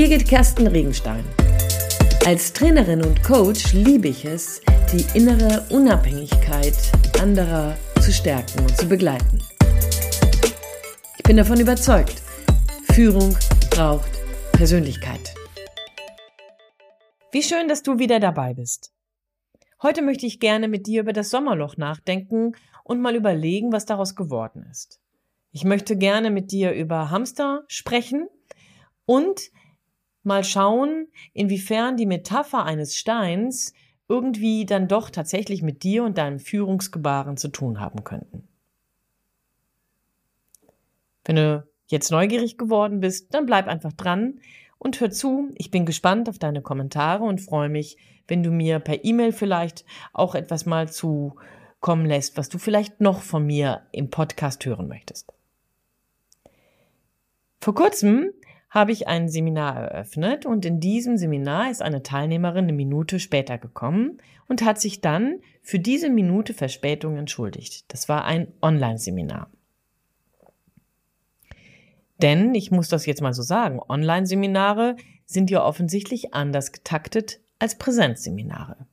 Birgit Kersten Regenstein. Als Trainerin und Coach liebe ich es, die innere Unabhängigkeit anderer zu stärken und zu begleiten. Ich bin davon überzeugt, Führung braucht Persönlichkeit. Wie schön, dass du wieder dabei bist. Heute möchte ich gerne mit dir über das Sommerloch nachdenken und mal überlegen, was daraus geworden ist. Ich möchte gerne mit dir über Hamster sprechen und mal schauen, inwiefern die Metapher eines Steins irgendwie dann doch tatsächlich mit dir und deinem Führungsgebaren zu tun haben könnten. Wenn du jetzt neugierig geworden bist, dann bleib einfach dran und hör zu. Ich bin gespannt auf deine Kommentare und freue mich, wenn du mir per E-Mail vielleicht auch etwas mal zukommen lässt, was du vielleicht noch von mir im Podcast hören möchtest. Vor kurzem habe ich ein Seminar eröffnet und in diesem Seminar ist eine Teilnehmerin eine Minute später gekommen und hat sich dann für diese Minute Verspätung entschuldigt. Das war ein Online-Seminar. Denn, ich muss das jetzt mal so sagen, Online-Seminare sind ja offensichtlich anders getaktet als Präsenzseminare.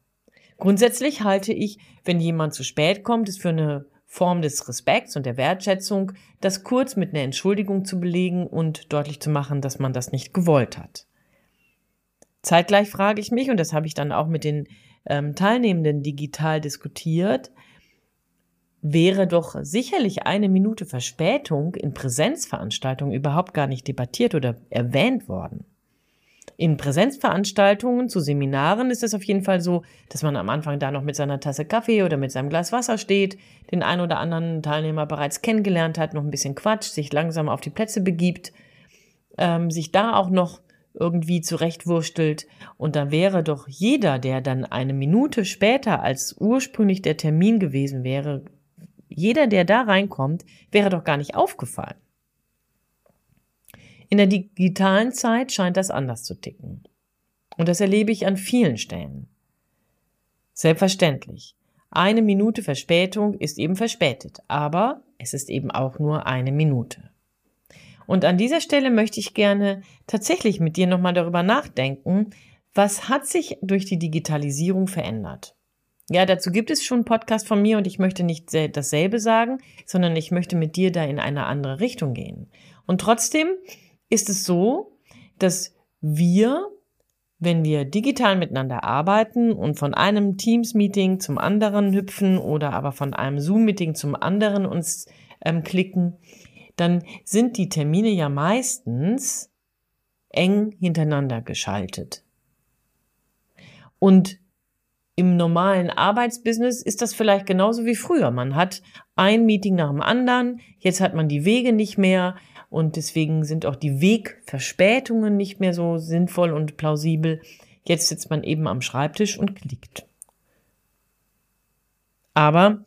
Grundsätzlich halte ich, wenn jemand zu spät kommt, es für eine Form des Respekts und der Wertschätzung, das kurz mit einer Entschuldigung zu belegen und deutlich zu machen, dass man das nicht gewollt hat. Zeitgleich frage ich mich, und das habe ich dann auch mit den ähm, Teilnehmenden digital diskutiert, wäre doch sicherlich eine Minute Verspätung in Präsenzveranstaltungen überhaupt gar nicht debattiert oder erwähnt worden. In Präsenzveranstaltungen zu Seminaren ist es auf jeden Fall so, dass man am Anfang da noch mit seiner Tasse Kaffee oder mit seinem Glas Wasser steht, den ein oder anderen Teilnehmer bereits kennengelernt hat, noch ein bisschen quatscht, sich langsam auf die Plätze begibt, ähm, sich da auch noch irgendwie zurechtwurstelt. Und da wäre doch jeder, der dann eine Minute später als ursprünglich der Termin gewesen wäre, jeder, der da reinkommt, wäre doch gar nicht aufgefallen. In der digitalen Zeit scheint das anders zu ticken. Und das erlebe ich an vielen Stellen. Selbstverständlich. Eine Minute Verspätung ist eben verspätet, aber es ist eben auch nur eine Minute. Und an dieser Stelle möchte ich gerne tatsächlich mit dir nochmal darüber nachdenken, was hat sich durch die Digitalisierung verändert? Ja, dazu gibt es schon einen Podcast von mir und ich möchte nicht dasselbe sagen, sondern ich möchte mit dir da in eine andere Richtung gehen. Und trotzdem ist es so, dass wir, wenn wir digital miteinander arbeiten und von einem Teams-Meeting zum anderen hüpfen oder aber von einem Zoom-Meeting zum anderen uns ähm, klicken, dann sind die Termine ja meistens eng hintereinander geschaltet. Und im normalen Arbeitsbusiness ist das vielleicht genauso wie früher. Man hat ein Meeting nach dem anderen, jetzt hat man die Wege nicht mehr, und deswegen sind auch die Wegverspätungen nicht mehr so sinnvoll und plausibel. Jetzt sitzt man eben am Schreibtisch und klickt. Aber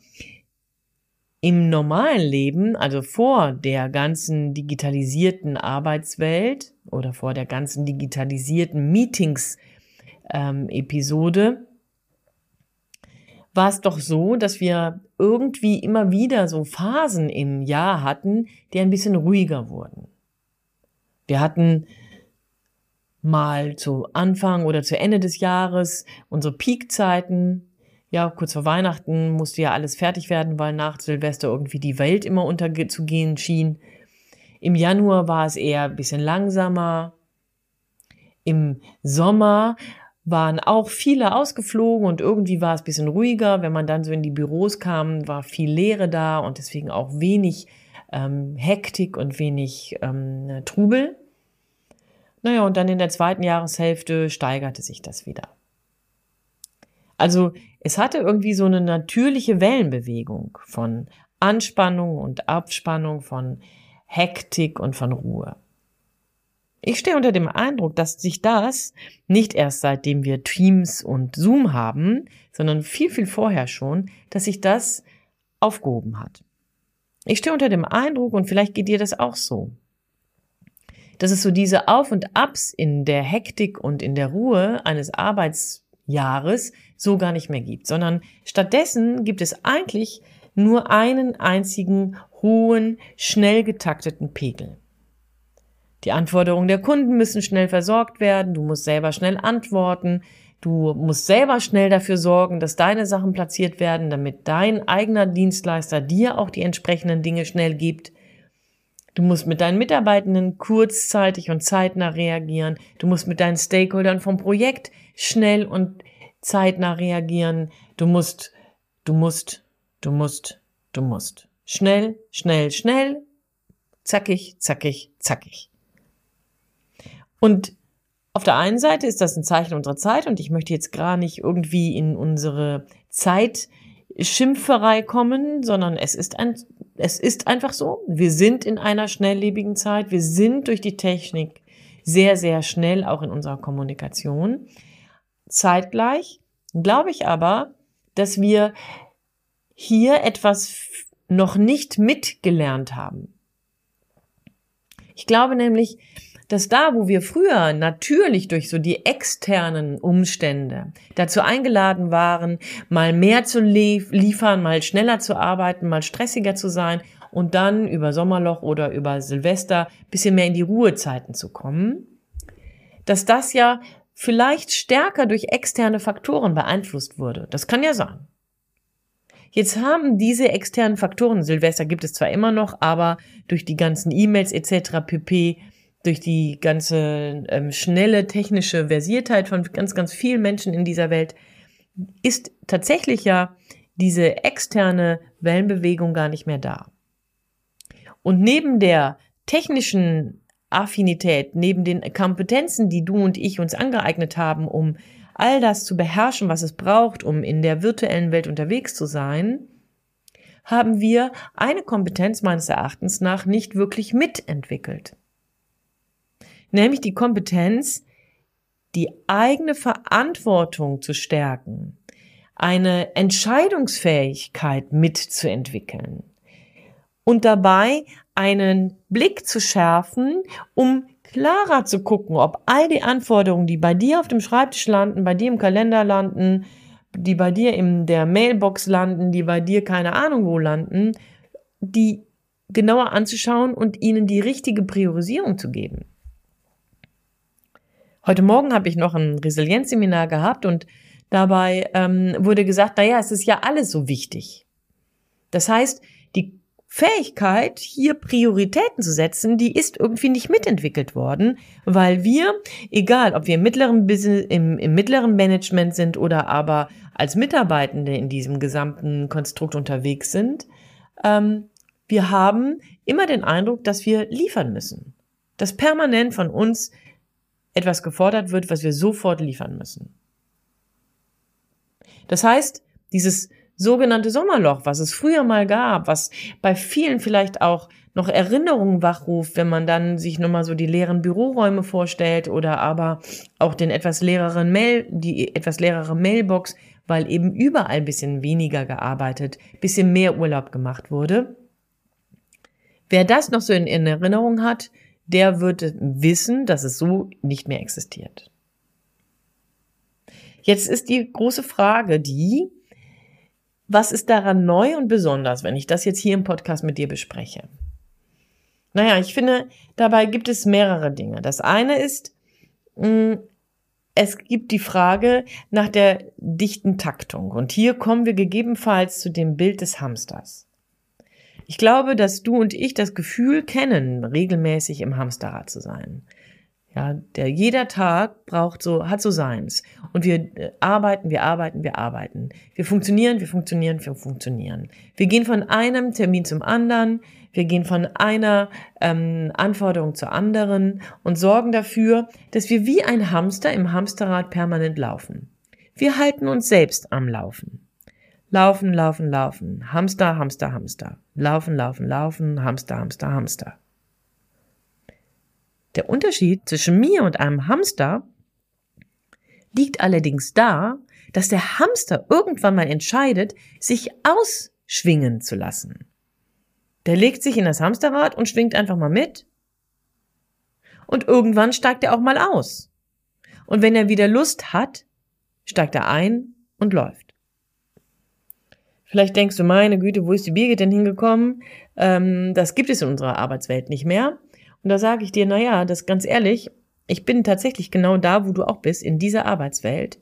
im normalen Leben, also vor der ganzen digitalisierten Arbeitswelt oder vor der ganzen digitalisierten Meetings-Episode, ähm, war es doch so, dass wir irgendwie immer wieder so Phasen im Jahr hatten, die ein bisschen ruhiger wurden. Wir hatten mal zu Anfang oder zu Ende des Jahres unsere Peakzeiten. Ja, kurz vor Weihnachten musste ja alles fertig werden, weil nach Silvester irgendwie die Welt immer unterzugehen schien. Im Januar war es eher ein bisschen langsamer. Im Sommer waren auch viele ausgeflogen und irgendwie war es bisschen ruhiger. Wenn man dann so in die Büros kam, war viel Leere da und deswegen auch wenig ähm, Hektik und wenig ähm, Trubel. Naja, und dann in der zweiten Jahreshälfte steigerte sich das wieder. Also es hatte irgendwie so eine natürliche Wellenbewegung von Anspannung und Abspannung, von Hektik und von Ruhe. Ich stehe unter dem Eindruck, dass sich das nicht erst seitdem wir Teams und Zoom haben, sondern viel, viel vorher schon, dass sich das aufgehoben hat. Ich stehe unter dem Eindruck, und vielleicht geht dir das auch so, dass es so diese Auf und Abs in der Hektik und in der Ruhe eines Arbeitsjahres so gar nicht mehr gibt, sondern stattdessen gibt es eigentlich nur einen einzigen hohen, schnell getakteten Pegel. Die Anforderungen der Kunden müssen schnell versorgt werden, du musst selber schnell antworten, du musst selber schnell dafür sorgen, dass deine Sachen platziert werden, damit dein eigener Dienstleister dir auch die entsprechenden Dinge schnell gibt. Du musst mit deinen Mitarbeitenden kurzzeitig und zeitnah reagieren. Du musst mit deinen Stakeholdern vom Projekt schnell und zeitnah reagieren. Du musst, du musst, du musst, du musst. Schnell, schnell, schnell. Zackig, zackig, zackig. Und auf der einen Seite ist das ein Zeichen unserer Zeit und ich möchte jetzt gar nicht irgendwie in unsere Zeitschimpferei kommen, sondern es ist ein, es ist einfach so. Wir sind in einer schnelllebigen Zeit. Wir sind durch die Technik sehr, sehr schnell auch in unserer Kommunikation. Zeitgleich glaube ich aber, dass wir hier etwas noch nicht mitgelernt haben. Ich glaube nämlich, dass da, wo wir früher natürlich durch so die externen Umstände dazu eingeladen waren, mal mehr zu liefern, mal schneller zu arbeiten, mal stressiger zu sein und dann über Sommerloch oder über Silvester bisschen mehr in die Ruhezeiten zu kommen, dass das ja vielleicht stärker durch externe Faktoren beeinflusst wurde. Das kann ja sein. Jetzt haben diese externen Faktoren, Silvester gibt es zwar immer noch, aber durch die ganzen E-Mails etc. pp durch die ganze ähm, schnelle technische Versiertheit von ganz, ganz vielen Menschen in dieser Welt ist tatsächlich ja diese externe Wellenbewegung gar nicht mehr da. Und neben der technischen Affinität, neben den Kompetenzen, die du und ich uns angeeignet haben, um all das zu beherrschen, was es braucht, um in der virtuellen Welt unterwegs zu sein, haben wir eine Kompetenz meines Erachtens nach nicht wirklich mitentwickelt nämlich die Kompetenz, die eigene Verantwortung zu stärken, eine Entscheidungsfähigkeit mitzuentwickeln und dabei einen Blick zu schärfen, um klarer zu gucken, ob all die Anforderungen, die bei dir auf dem Schreibtisch landen, bei dir im Kalender landen, die bei dir in der Mailbox landen, die bei dir keine Ahnung wo landen, die genauer anzuschauen und ihnen die richtige Priorisierung zu geben. Heute Morgen habe ich noch ein Resilienzseminar gehabt und dabei ähm, wurde gesagt, naja, es ist ja alles so wichtig. Das heißt, die Fähigkeit, hier Prioritäten zu setzen, die ist irgendwie nicht mitentwickelt worden, weil wir, egal ob wir im mittleren Business, im, im mittleren Management sind oder aber als Mitarbeitende in diesem gesamten Konstrukt unterwegs sind, ähm, wir haben immer den Eindruck, dass wir liefern müssen. Dass permanent von uns etwas gefordert wird, was wir sofort liefern müssen. Das heißt, dieses sogenannte Sommerloch, was es früher mal gab, was bei vielen vielleicht auch noch Erinnerungen wachruft, wenn man dann sich nochmal so die leeren Büroräume vorstellt oder aber auch den etwas leereren Mail, die etwas leerere Mailbox, weil eben überall ein bisschen weniger gearbeitet, bisschen mehr Urlaub gemacht wurde. Wer das noch so in, in Erinnerung hat, der wird wissen, dass es so nicht mehr existiert. Jetzt ist die große Frage die, was ist daran neu und besonders, wenn ich das jetzt hier im Podcast mit dir bespreche? Naja, ich finde, dabei gibt es mehrere Dinge. Das eine ist, mm, es gibt die Frage nach der dichten Taktung. Und hier kommen wir gegebenenfalls zu dem Bild des Hamsters. Ich glaube, dass du und ich das Gefühl kennen, regelmäßig im Hamsterrad zu sein. Ja, der jeder Tag braucht so, hat so seins. Und wir äh, arbeiten, wir arbeiten, wir arbeiten. Wir funktionieren, wir funktionieren, wir funktionieren. Wir gehen von einem Termin zum anderen, wir gehen von einer ähm, Anforderung zur anderen und sorgen dafür, dass wir wie ein Hamster im Hamsterrad permanent laufen. Wir halten uns selbst am Laufen. Laufen, laufen, laufen. Hamster, Hamster, Hamster. Laufen, laufen, laufen. Hamster, Hamster, Hamster. Der Unterschied zwischen mir und einem Hamster liegt allerdings da, dass der Hamster irgendwann mal entscheidet, sich ausschwingen zu lassen. Der legt sich in das Hamsterrad und schwingt einfach mal mit. Und irgendwann steigt er auch mal aus. Und wenn er wieder Lust hat, steigt er ein und läuft. Vielleicht denkst du, meine Güte, wo ist die Birgit denn hingekommen? Ähm, das gibt es in unserer Arbeitswelt nicht mehr. Und da sage ich dir, na ja, das ganz ehrlich, ich bin tatsächlich genau da, wo du auch bist, in dieser Arbeitswelt.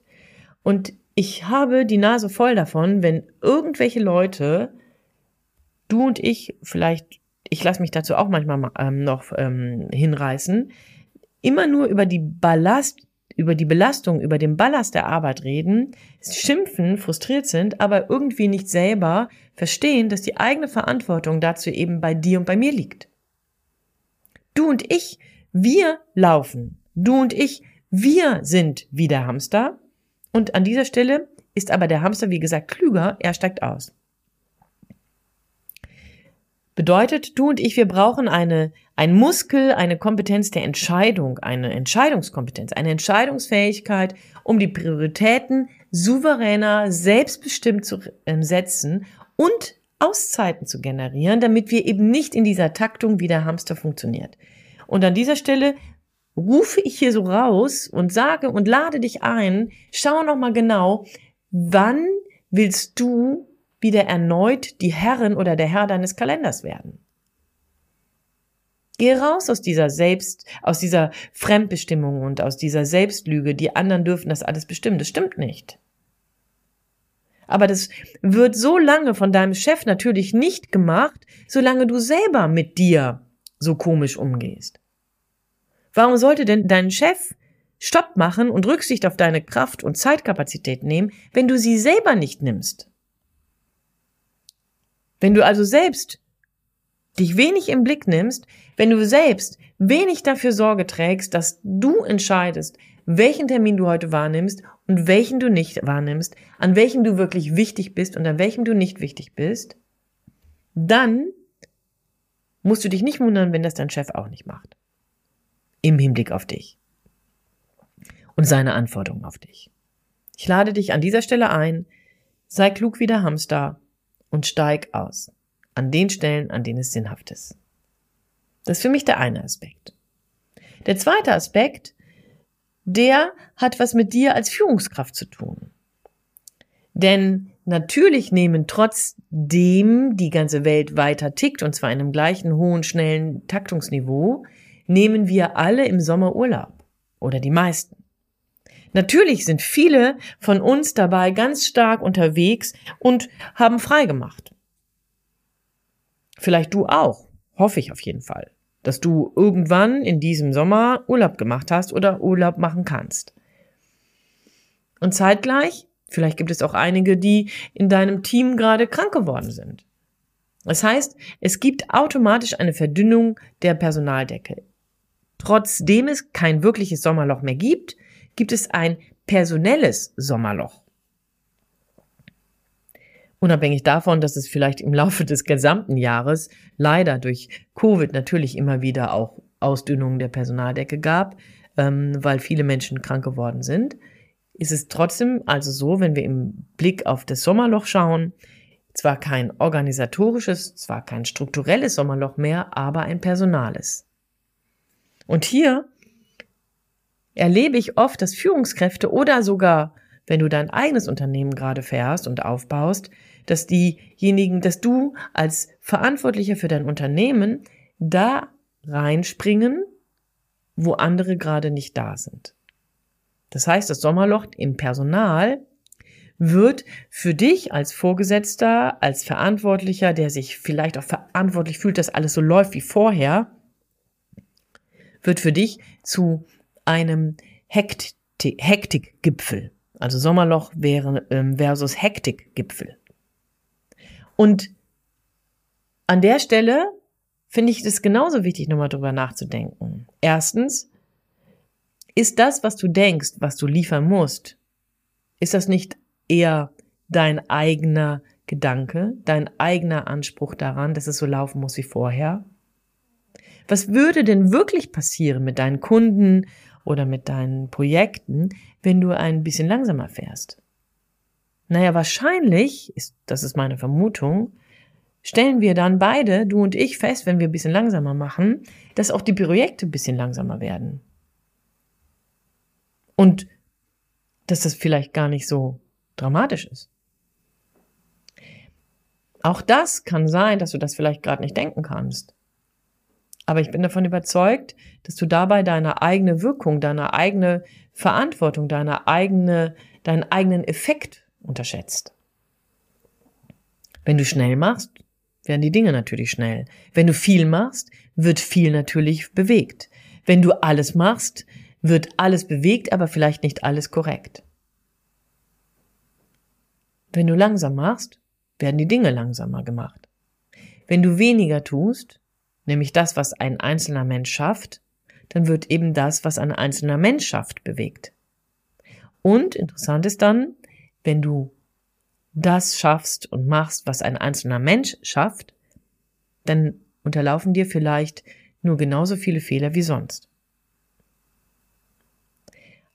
Und ich habe die Nase voll davon, wenn irgendwelche Leute, du und ich, vielleicht, ich lasse mich dazu auch manchmal ähm, noch ähm, hinreißen, immer nur über die Ballast, über die Belastung, über den Ballast der Arbeit reden, schimpfen, frustriert sind, aber irgendwie nicht selber verstehen, dass die eigene Verantwortung dazu eben bei dir und bei mir liegt. Du und ich, wir laufen. Du und ich, wir sind wie der Hamster. Und an dieser Stelle ist aber der Hamster, wie gesagt, klüger, er steigt aus. Bedeutet, du und ich, wir brauchen eine, ein Muskel, eine Kompetenz der Entscheidung, eine Entscheidungskompetenz, eine Entscheidungsfähigkeit, um die Prioritäten souveräner, selbstbestimmt zu äh, setzen und Auszeiten zu generieren, damit wir eben nicht in dieser Taktung wie der Hamster funktioniert. Und an dieser Stelle rufe ich hier so raus und sage und lade dich ein, schau noch mal genau, wann willst du wieder erneut die Herrin oder der Herr deines Kalenders werden. Geh raus aus dieser Selbst, aus dieser Fremdbestimmung und aus dieser Selbstlüge, die anderen dürfen das alles bestimmen. Das stimmt nicht. Aber das wird so lange von deinem Chef natürlich nicht gemacht, solange du selber mit dir so komisch umgehst. Warum sollte denn dein Chef Stopp machen und Rücksicht auf deine Kraft und Zeitkapazität nehmen, wenn du sie selber nicht nimmst? Wenn du also selbst dich wenig im Blick nimmst, wenn du selbst wenig dafür Sorge trägst, dass du entscheidest, welchen Termin du heute wahrnimmst und welchen du nicht wahrnimmst, an welchem du wirklich wichtig bist und an welchem du nicht wichtig bist, dann musst du dich nicht wundern, wenn das dein Chef auch nicht macht. Im Hinblick auf dich und seine Anforderungen auf dich. Ich lade dich an dieser Stelle ein, sei klug wie der Hamster und steig aus. An den Stellen, an denen es sinnhaft ist. Das ist für mich der eine Aspekt. Der zweite Aspekt, der hat was mit dir als Führungskraft zu tun. Denn natürlich nehmen trotzdem die ganze Welt weiter tickt, und zwar in einem gleichen hohen, schnellen Taktungsniveau, nehmen wir alle im Sommer Urlaub. Oder die meisten. Natürlich sind viele von uns dabei ganz stark unterwegs und haben frei gemacht. Vielleicht du auch, hoffe ich auf jeden Fall, dass du irgendwann in diesem Sommer Urlaub gemacht hast oder Urlaub machen kannst. Und zeitgleich, vielleicht gibt es auch einige, die in deinem Team gerade krank geworden sind. Das heißt, es gibt automatisch eine Verdünnung der Personaldecke. Trotzdem es kein wirkliches Sommerloch mehr gibt, gibt es ein personelles Sommerloch. Unabhängig davon, dass es vielleicht im Laufe des gesamten Jahres leider durch Covid natürlich immer wieder auch Ausdünnungen der Personaldecke gab, ähm, weil viele Menschen krank geworden sind, ist es trotzdem also so, wenn wir im Blick auf das Sommerloch schauen, zwar kein organisatorisches, zwar kein strukturelles Sommerloch mehr, aber ein personales. Und hier erlebe ich oft, dass Führungskräfte oder sogar, wenn du dein eigenes Unternehmen gerade fährst und aufbaust, dass diejenigen, dass du als Verantwortlicher für dein Unternehmen da reinspringen, wo andere gerade nicht da sind. Das heißt, das Sommerloch im Personal wird für dich als Vorgesetzter, als Verantwortlicher, der sich vielleicht auch verantwortlich fühlt, dass alles so läuft wie vorher, wird für dich zu einem Hektikgipfel. Also Sommerloch wäre, ähm, versus Hektikgipfel. Und an der Stelle finde ich es genauso wichtig, nochmal drüber nachzudenken. Erstens, ist das, was du denkst, was du liefern musst, ist das nicht eher dein eigener Gedanke, dein eigener Anspruch daran, dass es so laufen muss wie vorher? Was würde denn wirklich passieren mit deinen Kunden oder mit deinen Projekten, wenn du ein bisschen langsamer fährst? Naja, wahrscheinlich, ist, das ist meine Vermutung, stellen wir dann beide, du und ich, fest, wenn wir ein bisschen langsamer machen, dass auch die Projekte ein bisschen langsamer werden. Und dass das vielleicht gar nicht so dramatisch ist. Auch das kann sein, dass du das vielleicht gerade nicht denken kannst. Aber ich bin davon überzeugt, dass du dabei deine eigene Wirkung, deine eigene Verantwortung, deine eigene, deinen eigenen Effekt unterschätzt. Wenn du schnell machst, werden die Dinge natürlich schnell. Wenn du viel machst, wird viel natürlich bewegt. Wenn du alles machst, wird alles bewegt, aber vielleicht nicht alles korrekt. Wenn du langsam machst, werden die Dinge langsamer gemacht. Wenn du weniger tust, nämlich das, was ein einzelner Mensch schafft, dann wird eben das, was ein einzelner Mensch schafft, bewegt. Und interessant ist dann, wenn du das schaffst und machst, was ein einzelner Mensch schafft, dann unterlaufen dir vielleicht nur genauso viele Fehler wie sonst.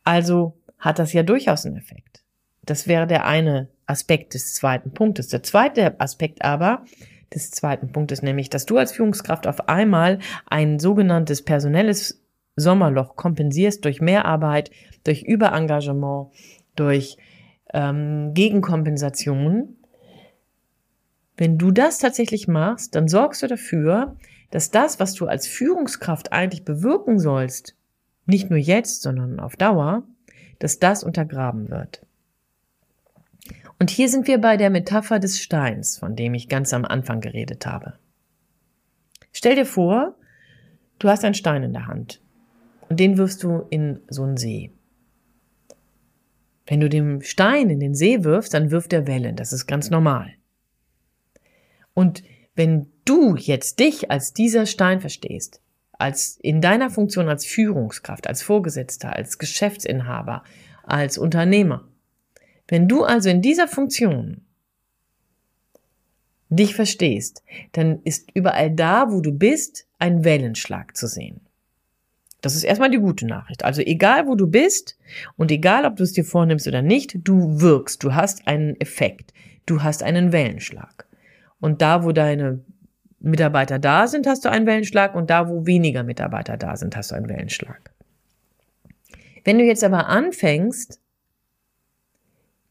Also hat das ja durchaus einen Effekt. Das wäre der eine Aspekt des zweiten Punktes. Der zweite Aspekt aber des zweiten Punktes, nämlich, dass du als Führungskraft auf einmal ein sogenanntes personelles Sommerloch kompensierst durch Mehrarbeit, durch Überengagement, durch ähm, Gegenkompensation. Wenn du das tatsächlich machst, dann sorgst du dafür, dass das, was du als Führungskraft eigentlich bewirken sollst, nicht nur jetzt, sondern auf Dauer, dass das untergraben wird. Und hier sind wir bei der Metapher des Steins, von dem ich ganz am Anfang geredet habe. Stell dir vor, du hast einen Stein in der Hand und den wirfst du in so einen See. Wenn du den Stein in den See wirfst, dann wirft er Wellen, das ist ganz normal. Und wenn du jetzt dich als dieser Stein verstehst, als in deiner Funktion als Führungskraft, als Vorgesetzter, als Geschäftsinhaber, als Unternehmer, wenn du also in dieser Funktion dich verstehst, dann ist überall da, wo du bist, ein Wellenschlag zu sehen. Das ist erstmal die gute Nachricht. Also egal, wo du bist und egal, ob du es dir vornimmst oder nicht, du wirkst, du hast einen Effekt, du hast einen Wellenschlag. Und da, wo deine Mitarbeiter da sind, hast du einen Wellenschlag und da, wo weniger Mitarbeiter da sind, hast du einen Wellenschlag. Wenn du jetzt aber anfängst,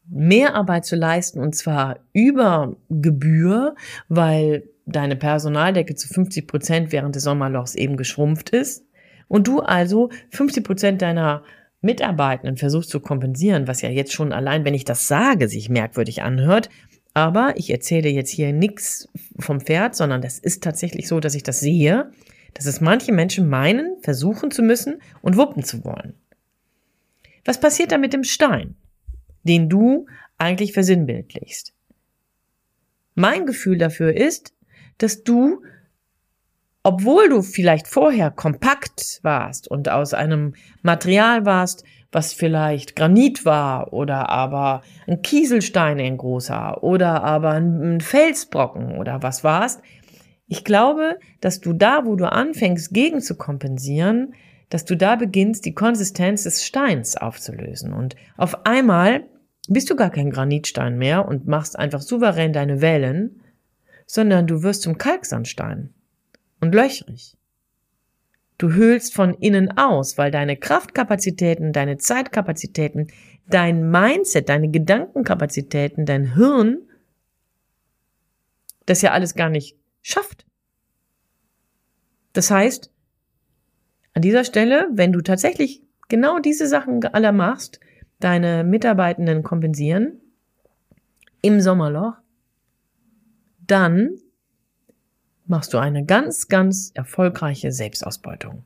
mehr Arbeit zu leisten und zwar über Gebühr, weil deine Personaldecke zu 50 Prozent während des Sommerlochs eben geschrumpft ist und du also 50 Prozent deiner Mitarbeitenden versuchst zu kompensieren, was ja jetzt schon allein, wenn ich das sage, sich merkwürdig anhört. Aber ich erzähle jetzt hier nichts vom Pferd, sondern das ist tatsächlich so, dass ich das sehe, dass es manche Menschen meinen, versuchen zu müssen und wuppen zu wollen. Was passiert da mit dem Stein? Den du eigentlich versinnbildlichst. Mein Gefühl dafür ist, dass du, obwohl du vielleicht vorher kompakt warst und aus einem Material warst, was vielleicht Granit war oder aber ein Kieselstein in großer oder aber ein Felsbrocken oder was warst, ich glaube, dass du da, wo du anfängst, gegen zu kompensieren, dass du da beginnst, die Konsistenz des Steins aufzulösen. Und auf einmal bist du gar kein Granitstein mehr und machst einfach souverän deine Wellen, sondern du wirst zum Kalksandstein und löchrig. Du höhlst von innen aus, weil deine Kraftkapazitäten, deine Zeitkapazitäten, dein Mindset, deine Gedankenkapazitäten, dein Hirn das ja alles gar nicht schafft. Das heißt, an dieser Stelle, wenn du tatsächlich genau diese Sachen alle machst, deine Mitarbeitenden kompensieren im Sommerloch, dann machst du eine ganz, ganz erfolgreiche Selbstausbeutung.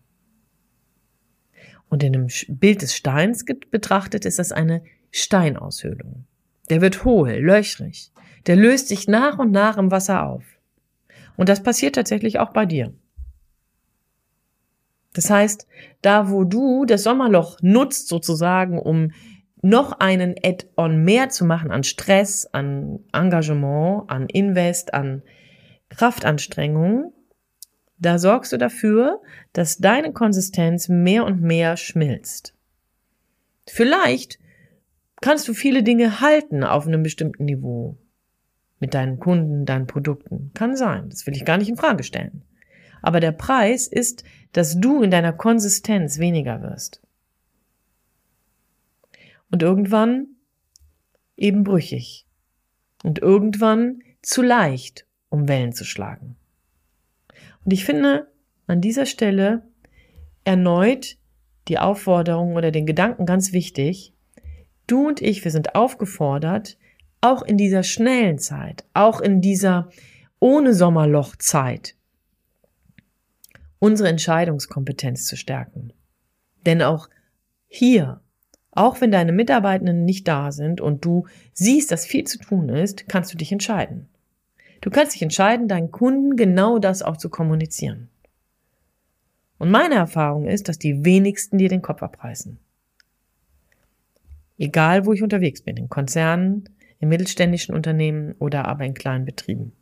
Und in dem Bild des Steins betrachtet ist das eine Steinaushöhlung. Der wird hohl, löchrig. Der löst sich nach und nach im Wasser auf. Und das passiert tatsächlich auch bei dir. Das heißt, da wo du das Sommerloch nutzt sozusagen, um noch einen Add-on mehr zu machen an Stress, an Engagement, an Invest, an Kraftanstrengung, da sorgst du dafür, dass deine Konsistenz mehr und mehr schmilzt. Vielleicht kannst du viele Dinge halten auf einem bestimmten Niveau. Mit deinen Kunden, deinen Produkten. Kann sein. Das will ich gar nicht in Frage stellen. Aber der Preis ist, dass du in deiner Konsistenz weniger wirst und irgendwann eben brüchig und irgendwann zu leicht, um Wellen zu schlagen. Und ich finde, an dieser Stelle erneut die Aufforderung oder den Gedanken ganz wichtig. Du und ich, wir sind aufgefordert, auch in dieser schnellen Zeit, auch in dieser ohne Sommerlochzeit, unsere Entscheidungskompetenz zu stärken. Denn auch hier, auch wenn deine Mitarbeitenden nicht da sind und du siehst, dass viel zu tun ist, kannst du dich entscheiden. Du kannst dich entscheiden, deinen Kunden genau das auch zu kommunizieren. Und meine Erfahrung ist, dass die wenigsten dir den Kopf abreißen. Egal, wo ich unterwegs bin, in Konzernen, in mittelständischen Unternehmen oder aber in kleinen Betrieben.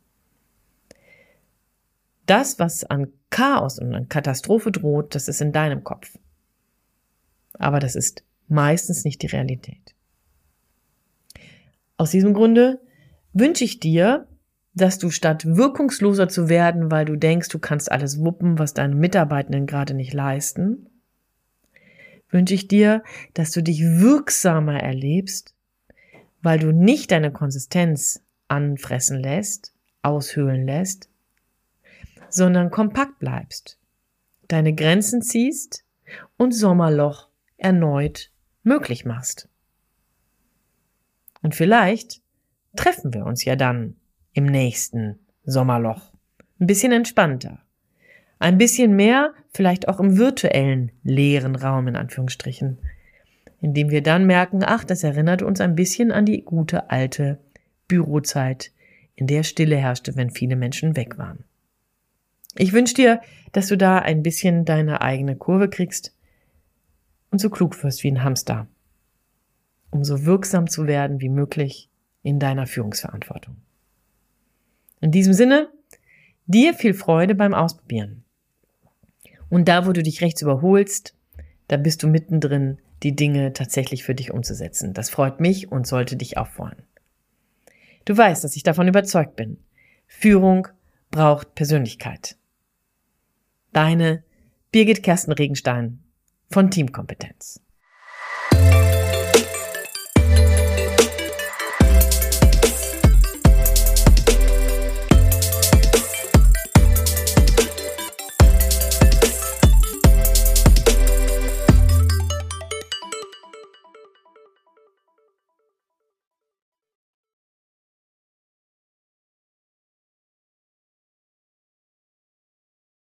Das, was an Chaos und an Katastrophe droht, das ist in deinem Kopf. Aber das ist meistens nicht die Realität. Aus diesem Grunde wünsche ich dir, dass du statt wirkungsloser zu werden, weil du denkst, du kannst alles wuppen, was deine Mitarbeitenden gerade nicht leisten, wünsche ich dir, dass du dich wirksamer erlebst, weil du nicht deine Konsistenz anfressen lässt, aushöhlen lässt, sondern kompakt bleibst, deine Grenzen ziehst und Sommerloch erneut möglich machst. Und vielleicht treffen wir uns ja dann im nächsten Sommerloch. Ein bisschen entspannter. Ein bisschen mehr, vielleicht auch im virtuellen leeren Raum in Anführungsstrichen, indem wir dann merken, ach, das erinnert uns ein bisschen an die gute alte Bürozeit, in der Stille herrschte, wenn viele Menschen weg waren. Ich wünsche dir, dass du da ein bisschen deine eigene Kurve kriegst und so klug wirst wie ein Hamster, um so wirksam zu werden wie möglich in deiner Führungsverantwortung. In diesem Sinne, dir viel Freude beim Ausprobieren. Und da, wo du dich rechts überholst, da bist du mittendrin, die Dinge tatsächlich für dich umzusetzen. Das freut mich und sollte dich auffordern. Du weißt, dass ich davon überzeugt bin. Führung braucht Persönlichkeit. Deine Birgit Kersten Regenstein von Teamkompetenz.